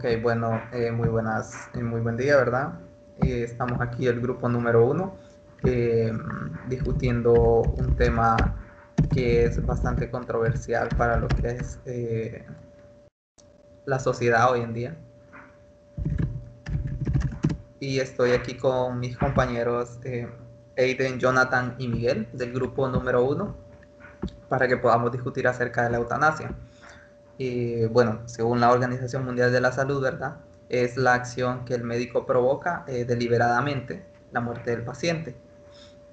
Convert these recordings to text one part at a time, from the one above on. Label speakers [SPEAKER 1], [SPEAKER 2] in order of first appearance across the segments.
[SPEAKER 1] ok, bueno, eh, muy buenas, eh, muy buen día, ¿verdad? Eh, estamos aquí el grupo número uno discutiendo un tema que es bastante controversial para lo que es la sociedad hoy en día. Y estoy aquí con mis compañeros Aiden, Jonathan y Miguel del grupo número uno para que podamos discutir acerca de la eutanasia bueno, según la Organización Mundial de la Salud, ¿verdad? Es la acción que el médico provoca eh, deliberadamente la muerte del paciente.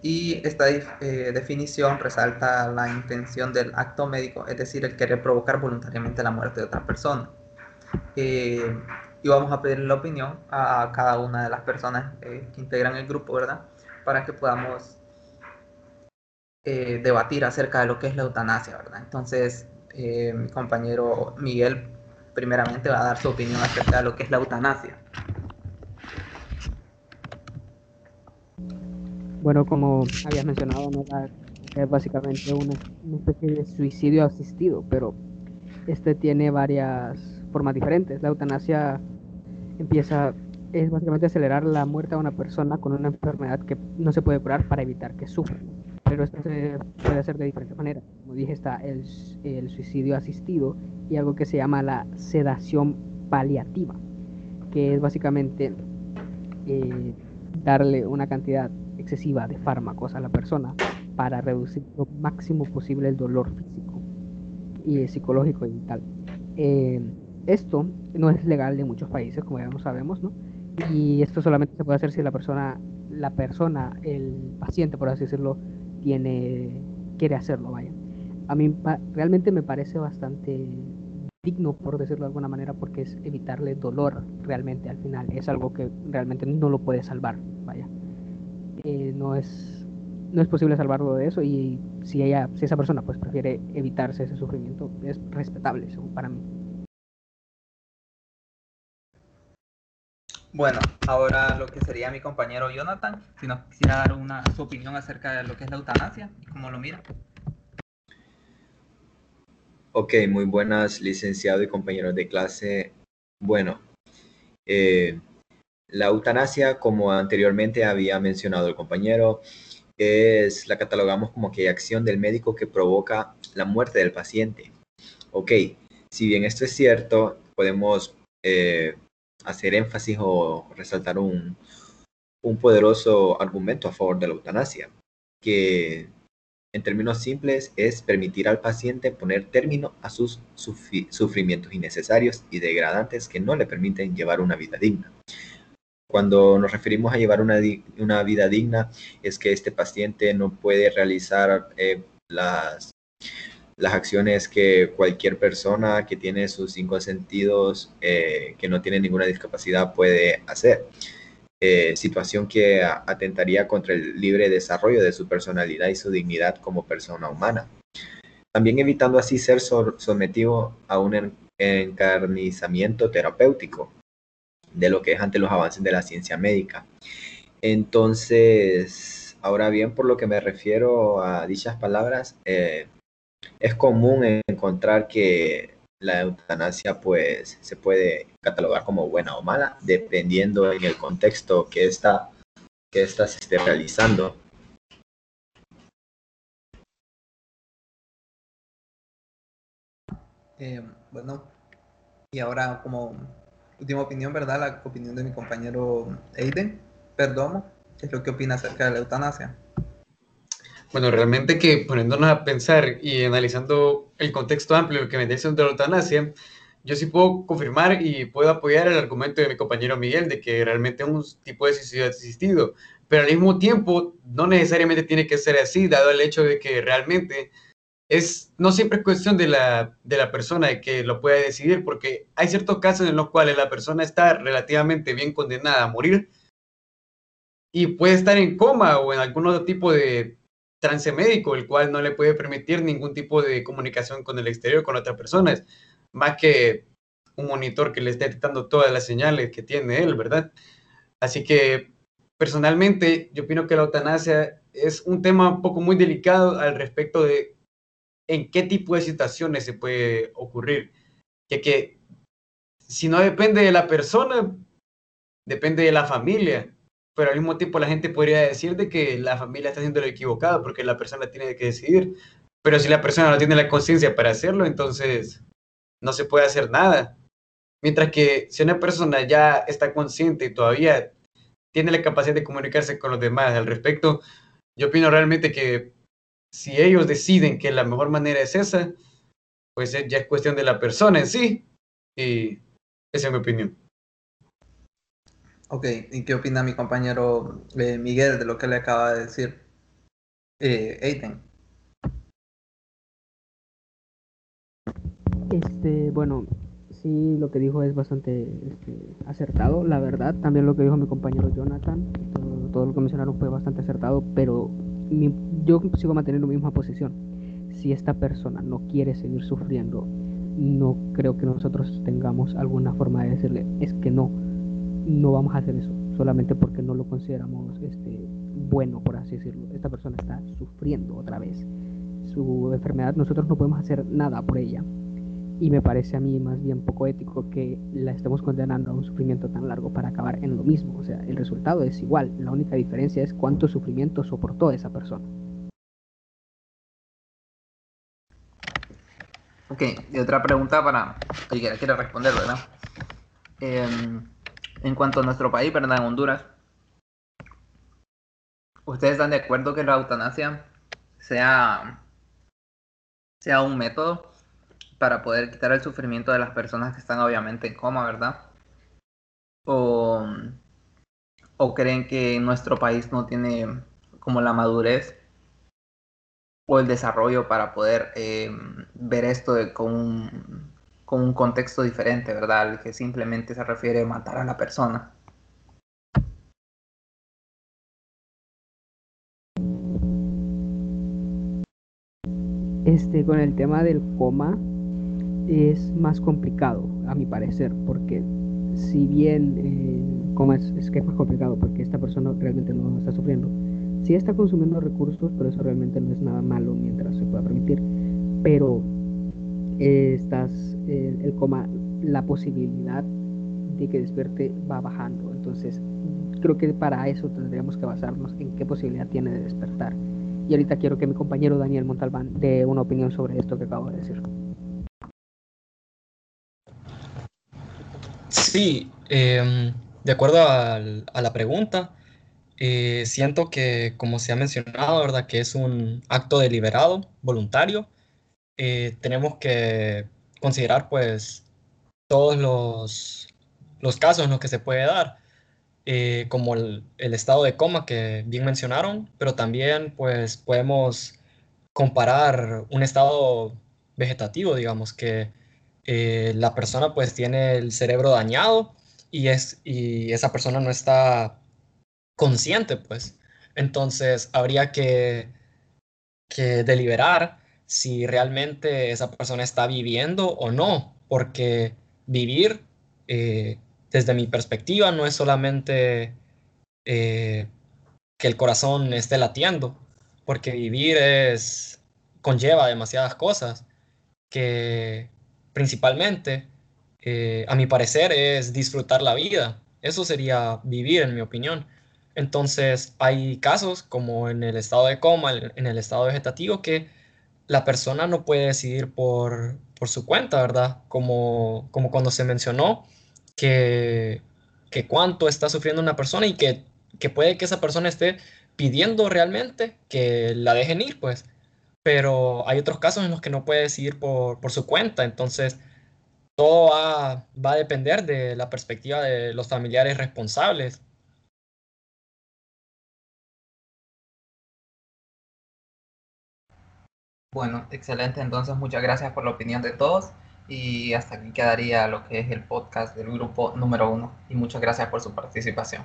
[SPEAKER 1] Y esta eh, definición resalta la intención del acto médico, es decir, el querer provocar voluntariamente la muerte de otra persona. Eh, y vamos a pedir la opinión a cada una de las personas que integran el grupo, ¿verdad? Para que podamos debatir acerca de lo que es la eutanasia, ¿verdad? Entonces, eh, mi compañero Miguel primeramente va a dar su opinión acerca de lo que es la eutanasia.
[SPEAKER 2] Bueno, como habías mencionado, es básicamente una, especie de suicidio asistido, pero este tiene varias formas diferentes. La eutanasia empieza, es básicamente acelerar la muerte de una persona con una enfermedad que no se puede curar para evitar que sufra pero esto se puede hacer de diferentes maneras. Como dije, está el, el suicidio asistido y algo que se llama la sedación paliativa, que es básicamente eh, darle una cantidad excesiva de fármacos a la persona para reducir lo máximo posible el dolor físico y psicológico y tal. Eh, esto no es legal en muchos países, como ya lo sabemos, ¿no? Y esto solamente se puede hacer si la persona, la persona, el paciente, por así decirlo, tiene, quiere hacerlo, vaya. A mí realmente me parece bastante digno, por decirlo de alguna manera, porque es evitarle dolor realmente al final. Es algo que realmente no lo puede salvar, vaya. Eh, no, es, no es posible salvarlo de eso y si, ella, si esa persona pues prefiere evitarse ese sufrimiento, es respetable, para mí.
[SPEAKER 1] Bueno, ahora lo que sería mi compañero Jonathan, si nos quisiera dar una, su opinión acerca de lo que es la eutanasia y cómo lo mira.
[SPEAKER 3] Ok, muy buenas, licenciado y compañeros de clase. Bueno, eh, la eutanasia, como anteriormente había mencionado el compañero, es la catalogamos como que acción del médico que provoca la muerte del paciente. Ok, si bien esto es cierto, podemos eh, hacer énfasis o resaltar un, un poderoso argumento a favor de la eutanasia, que en términos simples es permitir al paciente poner término a sus sufrimientos innecesarios y degradantes que no le permiten llevar una vida digna. Cuando nos referimos a llevar una, una vida digna es que este paciente no puede realizar eh, las las acciones que cualquier persona que tiene sus cinco sentidos, eh, que no tiene ninguna discapacidad, puede hacer. Eh, situación que atentaría contra el libre desarrollo de su personalidad y su dignidad como persona humana. También evitando así ser sometido a un encarnizamiento terapéutico de lo que es ante los avances de la ciencia médica. Entonces, ahora bien, por lo que me refiero a dichas palabras, eh, es común encontrar que la eutanasia pues se puede catalogar como buena o mala dependiendo en el contexto que esta, que esta se esté realizando.
[SPEAKER 1] Eh, bueno, y ahora como última opinión, ¿verdad? La opinión de mi compañero Aiden Perdomo, ¿qué es lo que opina acerca de la eutanasia?
[SPEAKER 4] Bueno, realmente que poniéndonos a pensar y analizando el contexto amplio que dice de la eutanasia, yo sí puedo confirmar y puedo apoyar el argumento de mi compañero Miguel de que realmente es un tipo de suicidio asistido, pero al mismo tiempo no necesariamente tiene que ser así, dado el hecho de que realmente es, no siempre es cuestión de la, de la persona de que lo pueda decidir, porque hay ciertos casos en los cuales la persona está relativamente bien condenada a morir y puede estar en coma o en algún otro tipo de, trance médico, el cual no le puede permitir ningún tipo de comunicación con el exterior, con otras personas, más que un monitor que le esté detectando todas las señales que tiene él, ¿verdad? Así que personalmente yo opino que la eutanasia es un tema un poco muy delicado al respecto de en qué tipo de situaciones se puede ocurrir, ya que si no depende de la persona, depende de la familia, pero al mismo tiempo la gente podría decir de que la familia está haciendo lo equivocado porque la persona tiene que decidir, pero si la persona no tiene la conciencia para hacerlo, entonces no se puede hacer nada. Mientras que si una persona ya está consciente y todavía tiene la capacidad de comunicarse con los demás al respecto, yo opino realmente que si ellos deciden que la mejor manera es esa, pues ya es cuestión de la persona en sí. Y esa es mi opinión.
[SPEAKER 1] Ok, ¿y qué opina mi compañero eh, Miguel de lo que le acaba de decir eh, Aiden?
[SPEAKER 2] Este, bueno, sí, lo que dijo es bastante este, acertado, la verdad. También lo que dijo mi compañero Jonathan, todo, lo que mencionaron fue bastante acertado, pero yo sigo manteniendo la misma posición. Si esta persona no quiere seguir sufriendo, no creo que nosotros tengamos alguna forma de decirle, es que no, no vamos a hacer eso, solamente porque no lo consideramos este, bueno, por así decirlo. Esta persona está sufriendo otra vez su enfermedad, nosotros no podemos hacer nada por ella. Y me parece a mí más bien poco ético que la estemos condenando a un sufrimiento tan largo para acabar en lo mismo. O sea, el resultado es igual. La única diferencia es cuánto sufrimiento soportó esa persona.
[SPEAKER 1] Ok, y otra pregunta para que quiera responder, ¿verdad? Em, en cuanto a nuestro país, ¿verdad? En Honduras, ¿ustedes están de acuerdo que la eutanasia sea, sea un método para poder quitar el sufrimiento de las personas que están obviamente en coma, ¿verdad? O, o creen que nuestro país no tiene como la madurez o el desarrollo para poder eh, ver esto con, un, con un contexto diferente, ¿verdad? que simplemente se refiere a matar a la persona.
[SPEAKER 2] Este, con el tema del coma, es más complicado, a mi parecer, porque si bien, eh, como es, es, que es más complicado, porque esta persona realmente no está sufriendo, sí está consumiendo recursos, pero eso realmente no es nada malo mientras se pueda permitir, pero eh, estás, eh, el coma, la posibilidad de que despierte va bajando, entonces creo que para eso tendríamos que basarnos en qué posibilidad tiene de despertar. Y ahorita quiero que mi compañero Daniel Montalbán dé una opinión sobre esto que acabo de decir.
[SPEAKER 5] Sí, em, de acuerdo a, la pregunta, eh, siento que, como se ha mencionado, ¿verdad? Que es un acto deliberado, voluntario. Eh, tenemos que considerar, pues, todos los, los casos en los que se puede dar, eh, como el, estado de coma que bien mencionaron, pero también, pues, podemos comparar un estado vegetativo, digamos, que eh, la persona pues tiene el cerebro dañado y, es, y esa persona no está consciente, pues. Entonces habría que, que deliberar si realmente esa persona está viviendo o no, porque vivir, eh, desde mi perspectiva, no es solamente eh, que el corazón esté latiendo, porque vivir es conlleva demasiadas cosas que principalmente, eh, a mi parecer, es disfrutar la vida. Eso sería vivir, en mi opinión. Entonces, hay casos como en el estado de coma, en el estado vegetativo, que la persona no puede decidir por, por su cuenta, ¿verdad? Como, como cuando se mencionó que, que cuánto está sufriendo una persona y que, que puede que esa persona esté pidiendo realmente que la dejen ir, pues pero hay otros casos en los que no puede decidir por, por su cuenta, entonces todo va, va, a depender de la perspectiva de los familiares responsables.
[SPEAKER 1] Bueno, excelente, entonces muchas gracias por la opinión de todos y hasta aquí quedaría lo que es el podcast del grupo número uno y muchas gracias por su participación.